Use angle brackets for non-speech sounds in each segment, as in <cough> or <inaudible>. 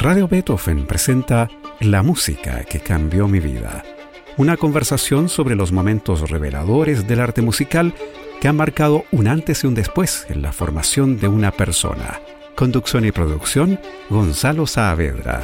Radio Beethoven presenta La música que cambió mi vida. Una conversación sobre los momentos reveladores del arte musical que han marcado un antes y un después en la formación de una persona. Conducción y producción, Gonzalo Saavedra.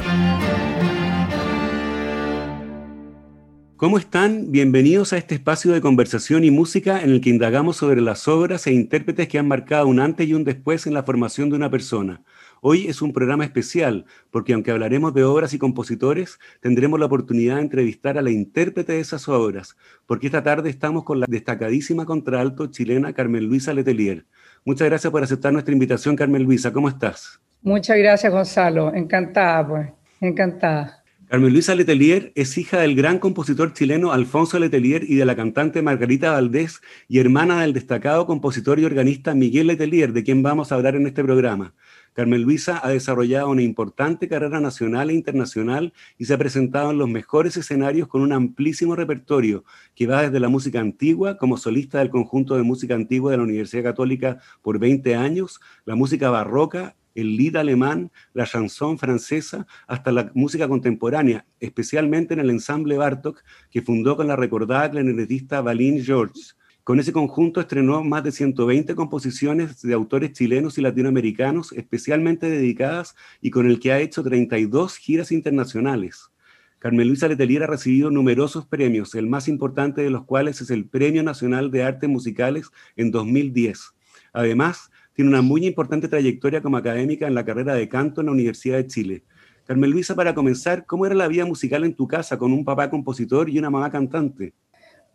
¿Cómo están? Bienvenidos a este espacio de conversación y música en el que indagamos sobre las obras e intérpretes que han marcado un antes y un después en la formación de una persona. Hoy es un programa especial porque aunque hablaremos de obras y compositores, tendremos la oportunidad de entrevistar a la intérprete de esas obras, porque esta tarde estamos con la destacadísima contralto chilena Carmen Luisa Letelier. Muchas gracias por aceptar nuestra invitación, Carmen Luisa. ¿Cómo estás? Muchas gracias, Gonzalo. Encantada, pues. Encantada. Carmen Luisa Letelier es hija del gran compositor chileno Alfonso Letelier y de la cantante Margarita Valdés y hermana del destacado compositor y organista Miguel Letelier, de quien vamos a hablar en este programa. Carmen Luisa ha desarrollado una importante carrera nacional e internacional y se ha presentado en los mejores escenarios con un amplísimo repertorio que va desde la música antigua como solista del conjunto de música antigua de la Universidad Católica por 20 años, la música barroca, el lied alemán, la chanson francesa, hasta la música contemporánea, especialmente en el ensamble Bartok que fundó con la recordada clarinetista Valin George. Con ese conjunto estrenó más de 120 composiciones de autores chilenos y latinoamericanos especialmente dedicadas y con el que ha hecho 32 giras internacionales. Carmen Luisa Letelier ha recibido numerosos premios, el más importante de los cuales es el Premio Nacional de Artes Musicales en 2010. Además, tiene una muy importante trayectoria como académica en la carrera de canto en la Universidad de Chile. Carmen Luisa, para comenzar, ¿cómo era la vida musical en tu casa con un papá compositor y una mamá cantante?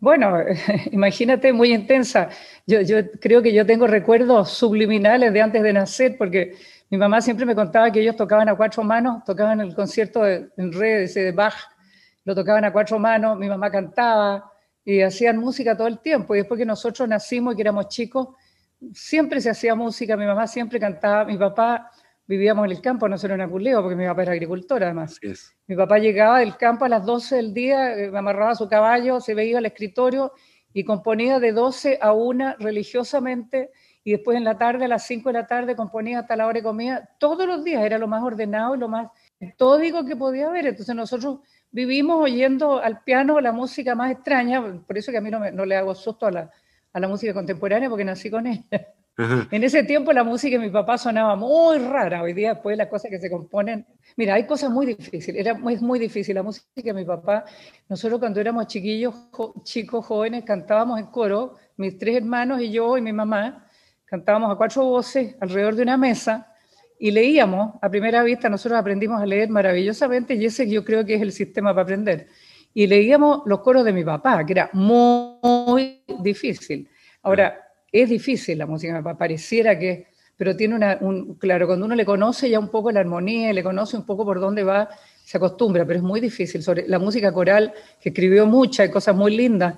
Bueno, <laughs> imagínate, muy intensa. Yo, creo que yo tengo recuerdos subliminales de antes de nacer, porque mi mamá siempre me contaba que ellos tocaban a cuatro manos, tocaban el concierto de, en redes de Bach, lo tocaban a cuatro manos, mi mamá cantaba y hacían música todo el tiempo. Y después que nosotros nacimos y que éramos chicos, siempre se hacía música, mi mamá siempre cantaba, mi papá vivíamos en el campo, no solo en Apuleo, porque mi papá era agricultor además. Mi papá llegaba del campo a las 12 del día, eh, me amarraba su caballo, se veía al escritorio y componía de 12 a 1 religiosamente y después en la tarde, a las 5 de la tarde, componía hasta la hora de comida. Todos los días era lo más ordenado y lo más metódico que podía haber. Entonces nosotros vivimos oyendo al piano la música más extraña, por eso que a mí no, no le hago susto a la, a la música contemporánea porque nací con ella. En ese tiempo la música de mi papá sonaba muy rara, hoy día después las cosas que se componen, mira, hay cosas muy difíciles, era muy, muy difícil la música de mi papá, nosotros cuando éramos chiquillos, chicos, jóvenes, cantábamos en coro, mis tres hermanos y yo y mi mamá, cantábamos a cuatro voces alrededor de una mesa y leíamos, a primera vista nosotros aprendimos a leer maravillosamente y ese yo creo que es el sistema para aprender. Y leíamos los coros de mi papá, que era muy, difícil. Ahora, es difícil la música, pareciera que, pero tiene una, un, claro, cuando uno le conoce ya un poco la armonía y le conoce un poco por dónde va, se acostumbra, pero es muy difícil. Sobre la música coral, que escribió muchas cosas muy lindas,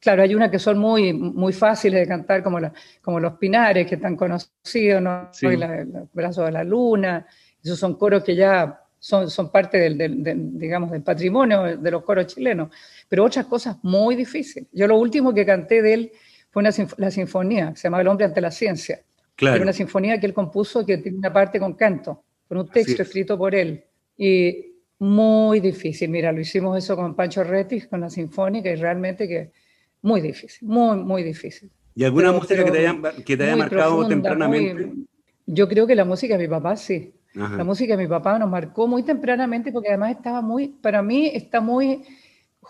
claro, hay unas que son muy, muy fáciles de cantar, como, la, como Los Pinares, que están conocidos, ¿no? el Brazo de la Luna, esos son coros que ya son, son parte del, digamos, del patrimonio de los coros chilenos, pero otras cosas muy difíciles. Yo lo último que canté de él fue una, la sinfonía, se llama El hombre ante la ciencia. Claro. Era una sinfonía que él compuso que tiene una parte con canto, con un texto escrito por él. Y muy difícil, mira, lo hicimos eso con Pancho Retis, con la sinfónica, y realmente que muy difícil, muy, muy difícil. ¿Y alguna música que te haya, que te haya marcado tempranamente? yo creo que la música de mi papá sí. La música de mi papá nos marcó muy tempranamente porque además estaba muy, para mí está muy,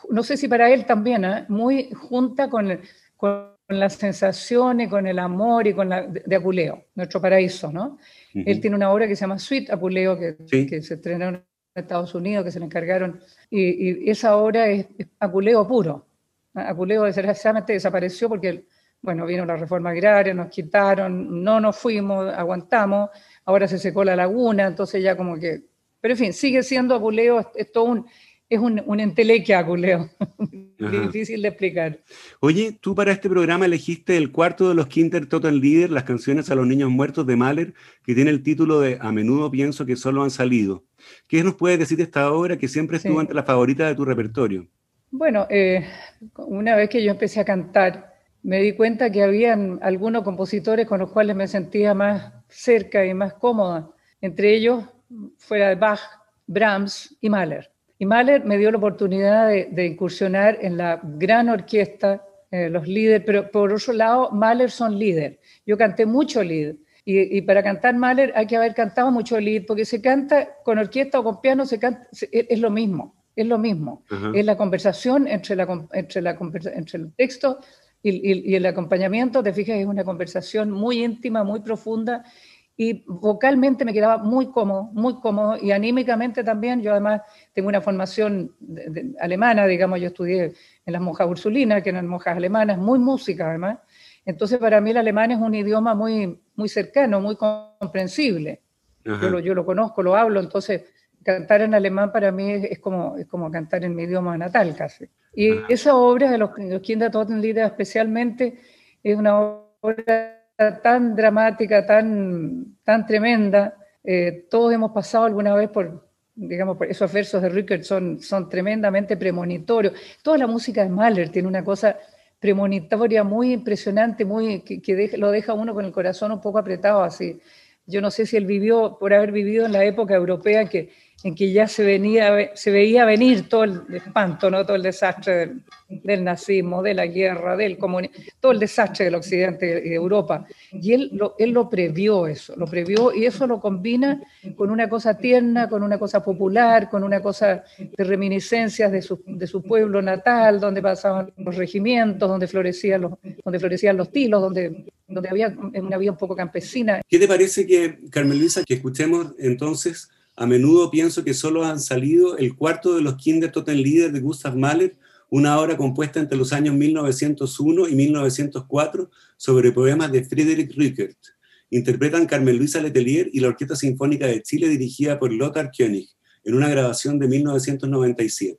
no sé si para él también, ¿eh? muy junta con, con las sensaciones, con el amor y con la de, Apuleo, nuestro paraíso, ¿no? Él tiene una obra que se llama Sweet Apuleo, que, que se estrenó en Estados Unidos, que se le encargaron, y, esa obra es, Apuleo puro. Apuleo desgraciadamente desapareció porque, bueno, vino la reforma agraria, nos quitaron, no nos fuimos, aguantamos, ahora se secó la laguna, entonces ya como que... Pero en fin, sigue siendo Apuleo, es, todo un, es un, un entelequia Apuleo, <laughs> difícil de explicar. Oye, tú para este programa elegiste el cuarto de los Kinder Total Leader, las canciones a los niños muertos de Mahler, que tiene el título de A menudo pienso que solo han salido. ¿Qué nos puedes decir de esta obra que siempre estuvo entre las favoritas de tu repertorio? Bueno, eh, una vez que yo empecé a cantar, me di cuenta que habían algunos compositores con los cuales me sentía más cerca y más cómoda. Entre ellos, fuera de Bach, Brahms y Mahler. Y Mahler me dio la oportunidad de, incursionar en la gran orquesta, eh, los líderes, pero por otro lado, Mahler son líder. Yo canté mucho líder. Y, para cantar Mahler hay que haber cantado mucho lead, porque se canta con orquesta o con piano, se canta, es, lo mismo, es lo mismo. Es la conversación entre, la, entre, la, entre el texto y, el acompañamiento, te fijas, es una conversación muy íntima, muy profunda, y vocalmente me quedaba muy cómodo, muy cómodo, y anímicamente también. Yo además tengo una formación alemana, digamos, yo estudié en las monjas ursulinas, que eran monjas alemanas, muy música además. Entonces, para mí el alemán es un idioma muy, muy cercano, muy comprensible. Yo lo, yo lo, conozco, lo hablo, entonces cantar en alemán para mí es, como, es como cantar en mi idioma natal casi. Y esa obra de los, los Kindertotenlieder especialmente es una obra tan dramática, tan, tan tremenda. Eh, todos hemos pasado alguna vez por, digamos, esos versos de Rickert son, son tremendamente premonitorios. Toda la música de Mahler tiene una cosa premonitoria muy impresionante, muy, que, lo deja uno con el corazón un poco apretado así. Yo no sé si él vivió, por haber vivido en la época europea que en que ya se, venía, se veía venir todo el espanto, ¿no? todo el desastre del, nazismo, de la guerra, del comunismo, todo el desastre del occidente de Europa. Y él lo, él lo previó eso, lo previó y eso lo combina con una cosa tierna, con una cosa popular, con una cosa de reminiscencias de su, de su pueblo natal, donde pasaban los regimientos, donde florecían los, donde florecían los tilos, donde, donde había una vida un poco campesina. ¿Qué te parece que, Carmen Luisa, que escuchemos entonces a menudo pienso que solo han salido el cuarto de los Kindertotenlieder de Gustav Mahler, una obra compuesta entre los años 1901 y 1904 sobre poemas de Friedrich Rickert. Interpretan Carmen Luisa Letelier y la Orquesta Sinfónica de Chile dirigida por Lothar König en una grabación de 1997.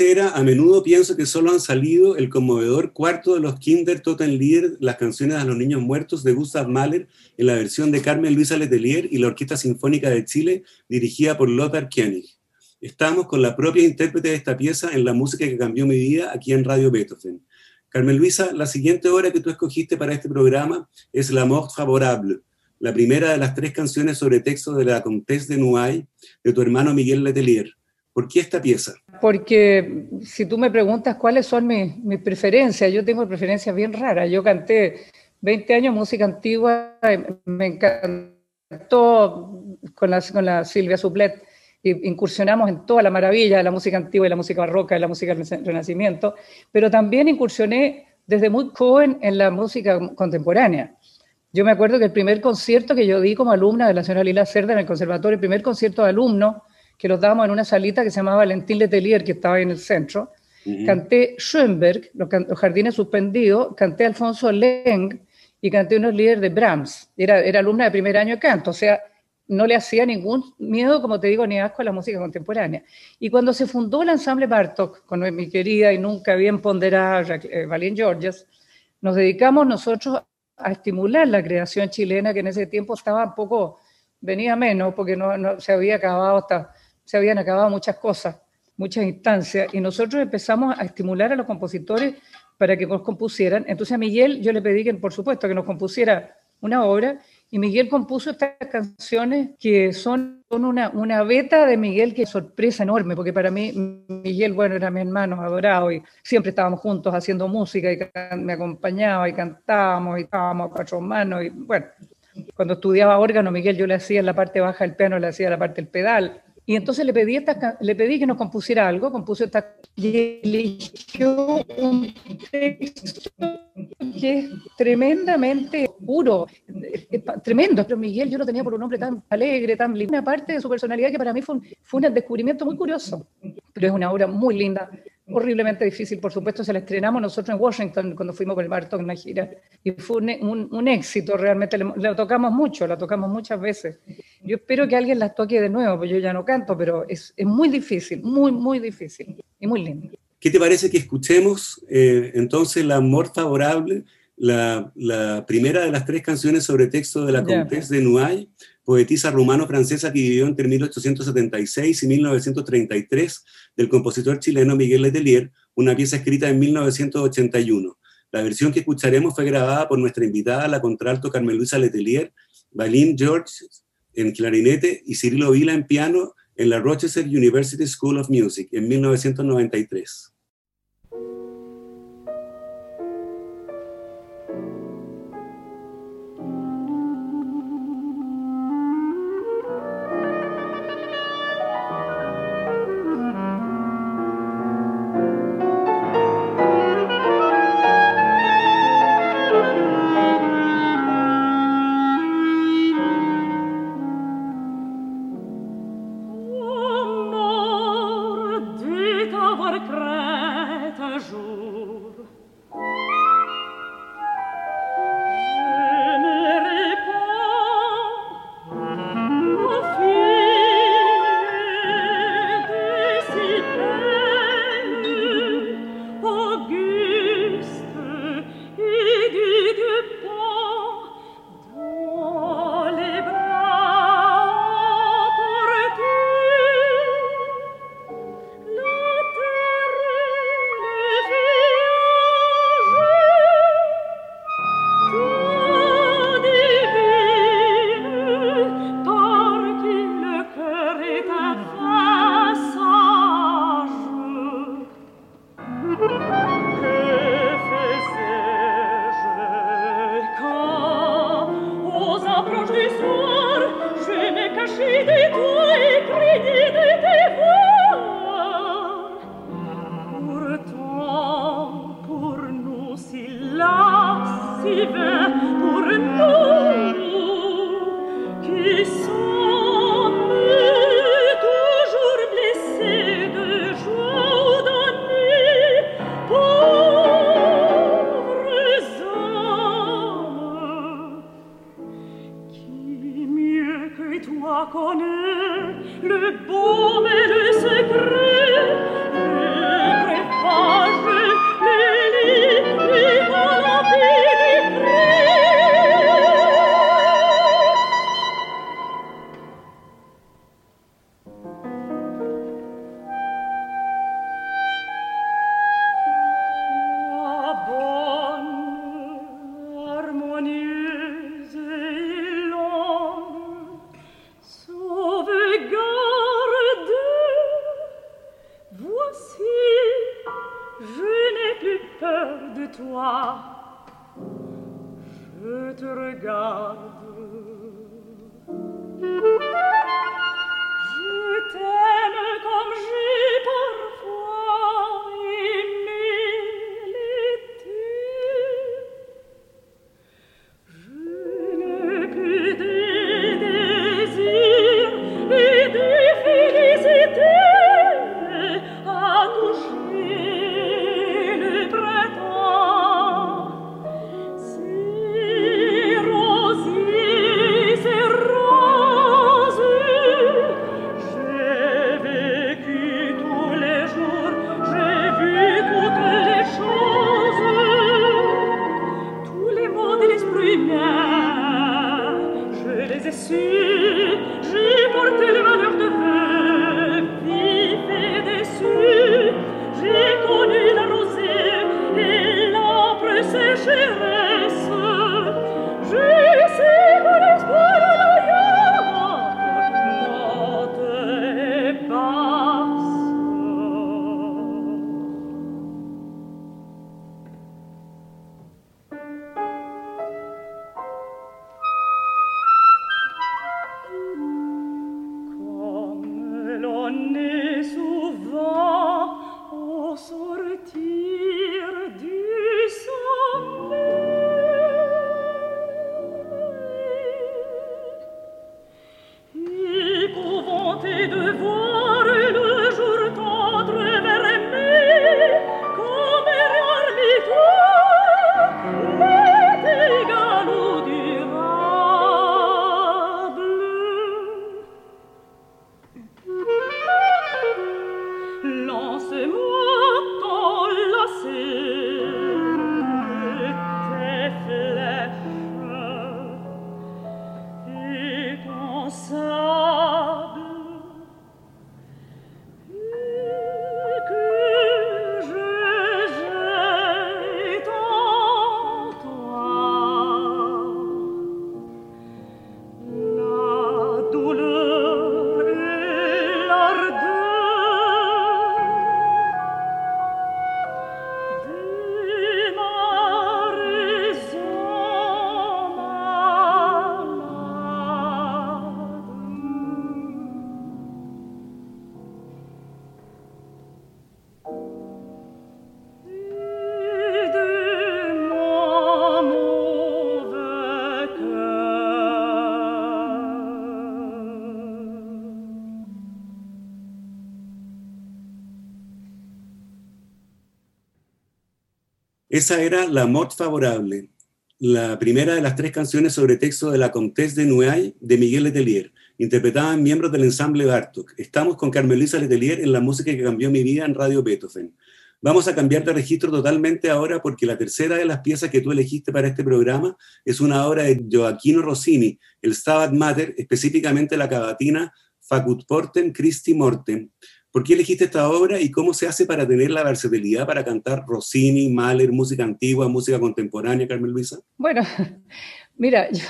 Era, a menudo pienso que solo han salido el conmovedor cuarto de los Kinder Totenlieder, las canciones a los niños muertos de Gustav Mahler, en la versión de Carmen Luisa Letelier y la Orquesta Sinfónica de Chile, dirigida por Lothar Koenig. Estamos con la propia intérprete de esta pieza en la música que cambió mi vida aquí en Radio Beethoven. Carmen Luisa, la siguiente obra que tú escogiste para este programa es La Mort Favorable, la primera de las tres canciones sobre texto de la Comtesse de Noailles de tu hermano Miguel Letelier. ¿Por qué esta pieza? Porque si tú me preguntas cuáles son mis, preferencias, yo tengo preferencias bien raras. Yo canté 20 años música antigua, me encantó con la, con la Silvia Suplet incursionamos en toda la maravilla de la música antigua y la música barroca y la música del Renacimiento, pero también incursioné desde muy joven en la música contemporánea. Yo me acuerdo que el primer concierto que yo di como alumna de la señora Lila Cerda en el conservatorio, el primer concierto de alumnos, que los dábamos en una salita que se llamaba Valentín Letelier, que estaba ahí en el centro, canté Schoenberg, los, Jardines Suspendidos, canté Alfonso Leng y canté unos líderes de Brahms. Era, era alumna de primer año de canto, o sea, no le hacía ningún miedo, como te digo, ni asco a la música contemporánea. Y cuando se fundó el ensamble Bartok, con mi querida y nunca bien ponderada eh, Valien Georges, nos dedicamos nosotros a estimular la creación chilena, que en ese tiempo estaba un poco, venía menos, porque no, se, había acabado hasta, se habían acabado muchas cosas, muchas instancias, y nosotros empezamos a estimular a los compositores para que nos compusieran. Entonces a Miguel yo le pedí que, por supuesto, que nos compusiera una obra, y Miguel compuso estas canciones que son, una, una beta de Miguel que es sorpresa enorme, porque para mí Miguel, bueno, era mi hermano adorado y siempre estábamos juntos haciendo música y me acompañaba y cantábamos y estábamos a cuatro manos y bueno, cuando estudiaba órgano, Miguel yo le hacía en la parte baja del piano, le hacía la parte del pedal y entonces le pedí, esta, le pedí que nos compusiera algo, compuso esta y eligió un texto que es tremendamente puro, tremendo. Pero Miguel yo lo tenía por un hombre tan alegre, tan lindo. Una parte de su personalidad que para mí fue un, fue un descubrimiento muy curioso, pero es una obra muy linda, horriblemente difícil, por supuesto, se la estrenamos nosotros en Washington cuando fuimos con el Bartok en la gira y fue un, un, éxito realmente, la tocamos mucho, la tocamos muchas veces. Yo espero que alguien la toque de nuevo, porque yo ya no canto, pero es, es muy difícil, muy, muy difícil y muy lindo. ¿Qué te parece que escuchemos eh, entonces La Amor Favorable, la, la, primera de las tres canciones sobre texto de la Comtesse de Noailles, poetisa rumano-francesa que vivió entre 1876 y 1933, del compositor chileno Miguel Letelier, una pieza escrita en 1981. La versión que escucharemos fue grabada por nuestra invitada, la contralto Carmen Luisa Letelier, Balín George en clarinete y Cirilo Vila en piano en la Rochester University School of Music en 1993. Esa era La Mort Favorable, la primera de las tres canciones sobre texto de la Comtesse de Nueil de Miguel Letelier, interpretaban miembros del ensamble Bartok. Estamos con Carmelisa Letelier en la música que cambió mi vida en Radio Beethoven. Vamos a cambiar de registro totalmente ahora porque la tercera de las piezas que tú elegiste para este programa es una obra de Gioacchino Rossini, el Stabat Mater, específicamente la cavatina Facut Portem Christi Mortem. ¿Por qué elegiste esta obra y cómo se hace para tener la versatilidad para cantar Rossini, Mahler, música antigua, música contemporánea, Carmen Luisa? Bueno, <laughs> mira, yo,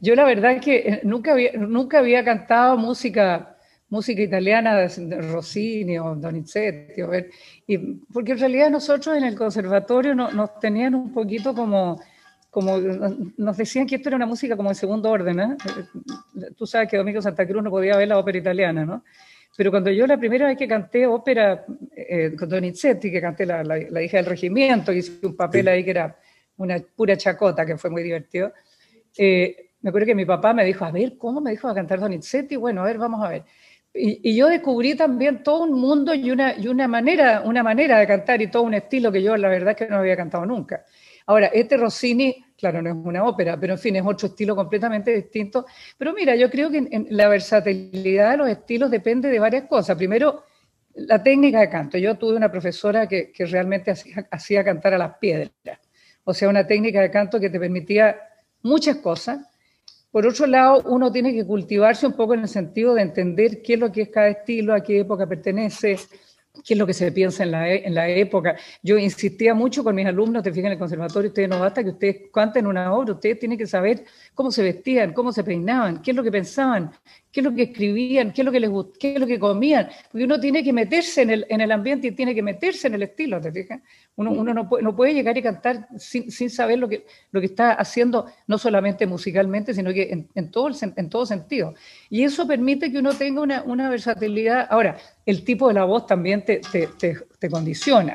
yo la verdad es que eh, nunca había, nunca había cantado música, música italiana de, Rossini o Donizetti, ver, y, porque en realidad nosotros en el conservatorio no- nos tenían un poquito como, como, nos decían que esto era una música como de segundo orden, ¿eh? Tú sabes que Domingo Santa Cruz no podía ver la ópera italiana, ¿no? Pero cuando yo la primera vez que canté ópera eh, con Donizetti, que canté la, la, la hija del regimiento, hice un papel Sí. ahí que era una pura chacota, que fue muy divertido, eh, me acuerdo que mi papá me dijo, a ver, ¿cómo me dijo a cantar Donizetti? Bueno, a ver, vamos a ver. Y, y yo descubrí también todo un mundo y una, y una, manera, una manera de cantar y todo un estilo que yo la verdad es que no había cantado nunca. Ahora, este Rossini, claro, no es una ópera, pero en fin, es otro estilo completamente distinto. Pero mira, yo creo que en, la versatilidad de los estilos depende de varias cosas. Primero, la técnica de canto. Yo tuve una profesora que, que realmente hacía, hacía cantar a las piedras. O sea, una técnica de canto que te permitía muchas cosas. Por otro lado, uno tiene que cultivarse un poco en el sentido de entender qué es lo que es cada estilo, a qué época pertenece, qué es lo que se piensa en la, en la época. Yo insistía mucho con mis alumnos, te fijas en el conservatorio, ustedes no basta que ustedes canten una obra, ustedes tienen que saber cómo se vestían, cómo se peinaban, qué es lo que pensaban, qué es lo que escribían, qué es lo que les qué es lo que comían, porque uno tiene que meterse en el, en el ambiente y tiene que meterse en el estilo, ¿te fijas? Uno, uno no, puede, no puede llegar y cantar sin, sin, saber lo que, lo que está haciendo, no solamente musicalmente, sino que en, en, todo, en todo sentido. Y eso permite que uno tenga una, una versatilidad. Ahora, el tipo de la voz también te, te, te condiciona.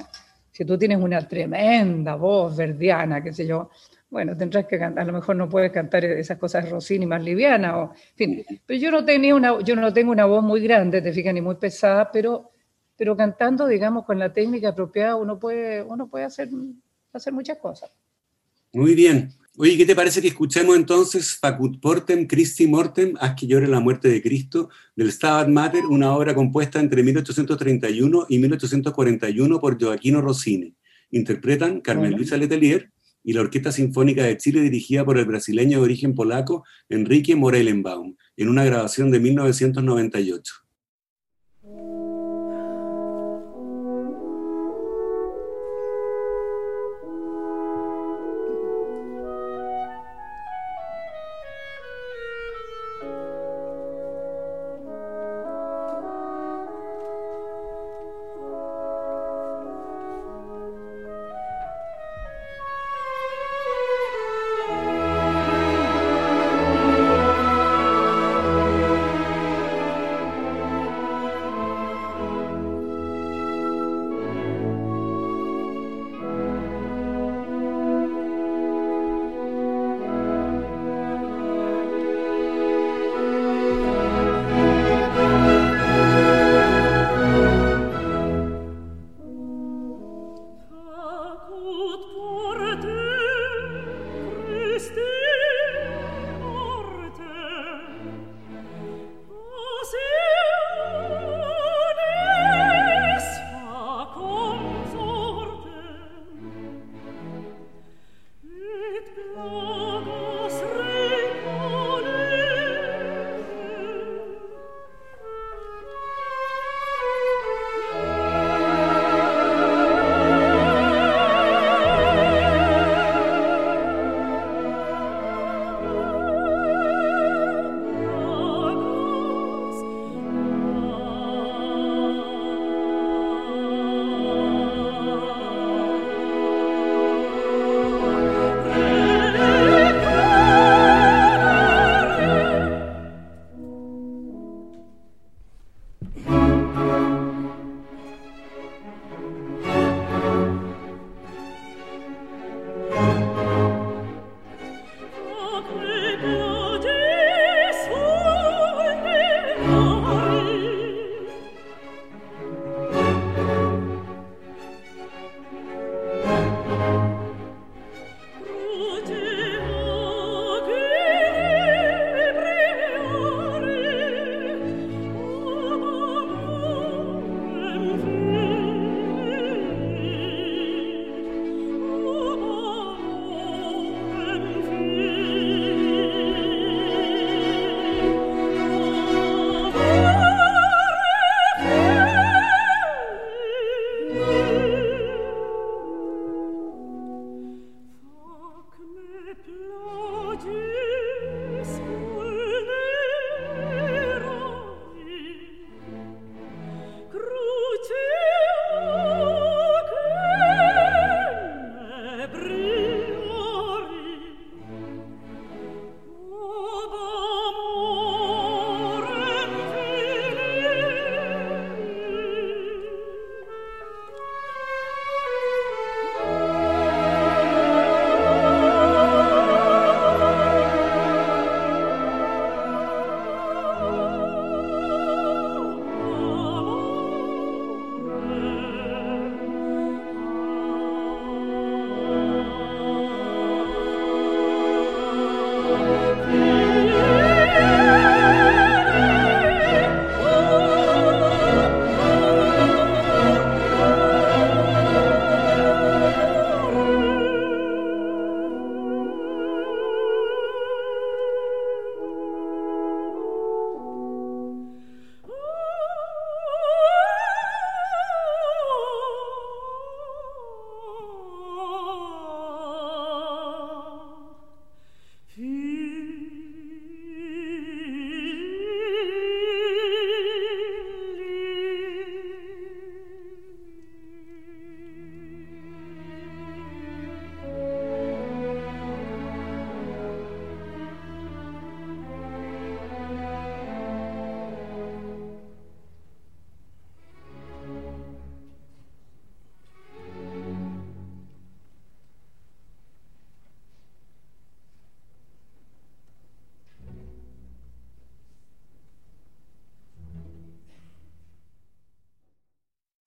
Si tú tienes una tremenda voz verdiana, qué sé yo, bueno, tendrás que cantar, a lo mejor no puedes cantar esas cosas Rossini más livianas, o, en fin, pero yo no, tenía una, yo no tengo una voz muy grande, te fijas, ni muy pesada, pero, pero cantando, digamos, con la técnica apropiada, uno puede, uno puede hacer, hacer muchas cosas. Muy bien. Oye, ¿qué te parece que escuchemos entonces Facut Portem, Christi Mortem, Haz que llore la muerte de Cristo, del Stabat Mater, una obra compuesta entre 1831 y 1841 por Joaquino Rossini? Interpretan Carmen bueno. Luisa Letelier, y la Orquesta Sinfónica de Chile dirigida por el brasileño de origen polaco Enrique Morelenbaum, en una grabación de 1998.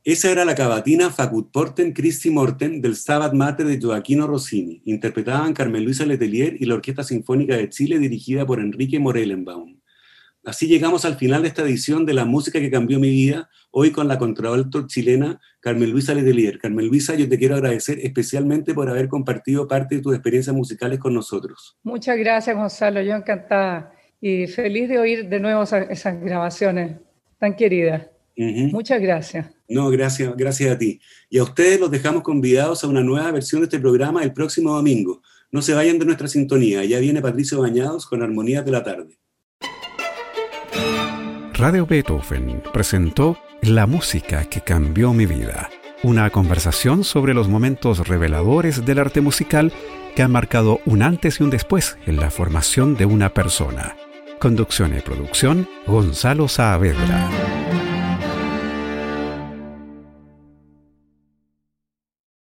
Esa era la cavatina Facut Porten Christi Morten del Stabat Mater de Joaquino Rossini. Interpretaban Carmen Luisa Letelier y la Orquesta Sinfónica de Chile dirigida por Enrique Morellenbaum. Así llegamos al final de esta edición de La Música que Cambió Mi Vida, hoy con la contralto chilena Carmen Luisa Letelier. Carmen Luisa, yo te quiero agradecer especialmente por haber compartido parte de tus experiencias musicales con nosotros. Muchas gracias, Gonzalo. Yo encantada y feliz de oír de nuevo esas, grabaciones tan queridas. Muchas gracias. No, gracias, gracias a ti. Y a ustedes los dejamos convidados a una nueva versión de este programa el próximo domingo. No se vayan de nuestra sintonía. Ya viene Patricio Bañados con Armonías de la Tarde. Radio Beethoven presentó La música que cambió mi vida. Una conversación sobre los momentos reveladores del arte musical que han marcado un antes y un después en la formación de una persona. Conducción y producción, Gonzalo Saavedra.